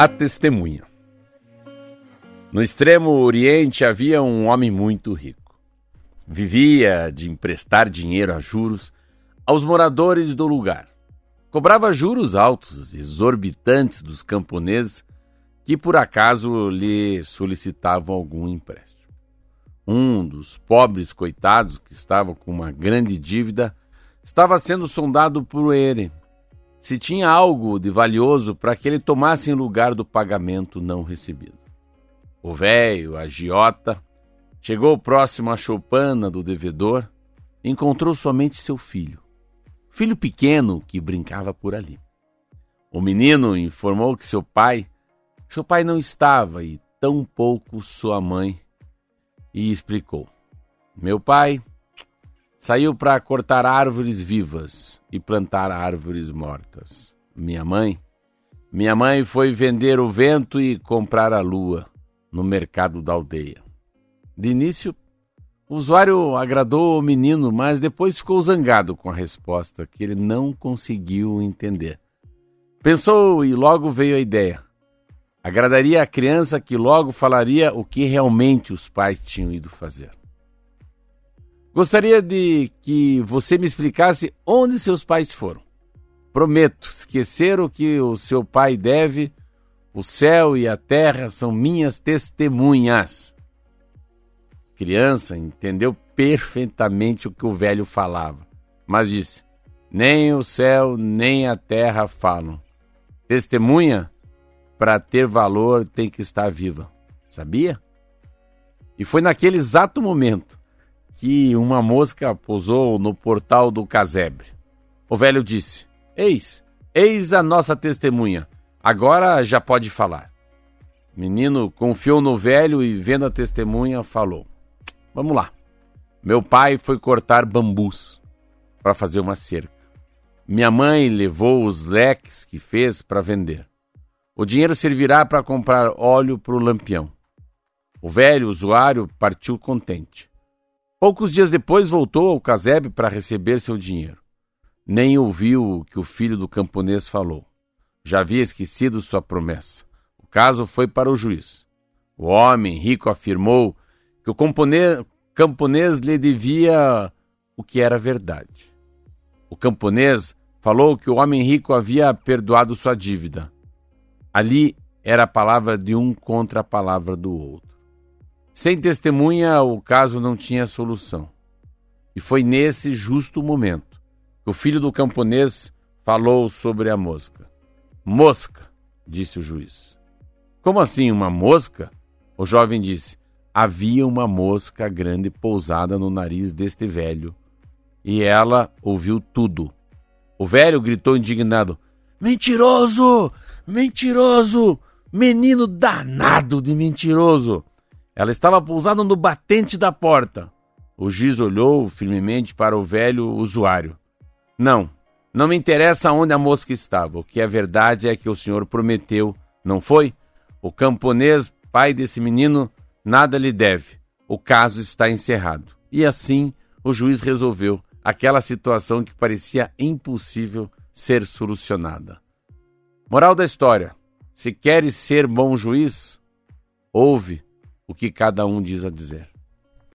A testemunha. No extremo oriente havia um homem muito rico. Vivia de emprestar dinheiro a juros aos moradores do lugar. Cobrava juros altos, exorbitantes dos camponeses que por acaso lhe solicitavam algum empréstimo. Um dos pobres coitados que estava com uma grande dívida estava sendo sondado por ele se tinha algo de valioso para que ele tomasse em lugar do pagamento não recebido. O velho, agiota, chegou próximo à choupana do devedor e encontrou somente seu filho, filho pequeno que brincava por ali. O menino informou que seu pai, que seu pai não estava e tão pouco sua mãe, e explicou: Meu pai saiu para cortar árvores vivas e plantar árvores mortas. Minha mãe, minha mãe foi vender o vento e comprar a lua no mercado da aldeia. De início, o usuário agradou o menino, mas depois ficou zangado com a resposta que ele não conseguiu entender. Pensou e logo veio a ideia. Agradaria a criança que logo falaria o que realmente os pais tinham ido fazer. Gostaria de que você me explicasse onde seus pais foram. Prometo, esquecer o que o seu pai deve, o céu e a terra são minhas testemunhas. Criança entendeu perfeitamente o que o velho falava, mas disse: Nem o céu nem a terra falam. Testemunha, para ter valor, tem que estar viva. Sabia? E foi naquele exato momento que uma mosca pousou no portal do casebre. O velho disse: Eis, eis a nossa testemunha. Agora já pode falar. O menino confiou no velho e, vendo a testemunha, falou: Vamos lá. Meu pai foi cortar bambus para fazer uma cerca. Minha mãe levou os leques que fez para vender. O dinheiro servirá para comprar óleo para o lampião. O velho usuário partiu contente. Poucos dias depois voltou ao casebre para receber seu dinheiro. Nem ouviu o que o filho do camponês falou. Já havia esquecido sua promessa. O caso foi para o juiz. O homem rico afirmou que o camponês, lhe devia o que era verdade. O camponês falou que o homem rico havia perdoado sua dívida. Ali era a palavra de um contra a palavra do outro. Sem testemunha, o caso não tinha solução. E foi nesse justo momento que o filho do camponês falou sobre a mosca. Mosca, disse o juiz. Como assim, uma mosca? O jovem disse. Havia uma mosca grande pousada no nariz deste velho. E ela ouviu tudo. O velho gritou indignado: Mentiroso! Mentiroso! Menino danado de mentiroso! Ela estava pousada no batente da porta. O juiz olhou firmemente para o velho usuário. Não, não me interessa onde a mosca estava. O que é verdade é que o senhor prometeu, não foi? O camponês, pai desse menino, nada lhe deve. O caso está encerrado. E assim o juiz resolveu aquela situação que parecia impossível ser solucionada. Moral da história: se queres ser bom juiz, ouve o que cada um diz a dizer.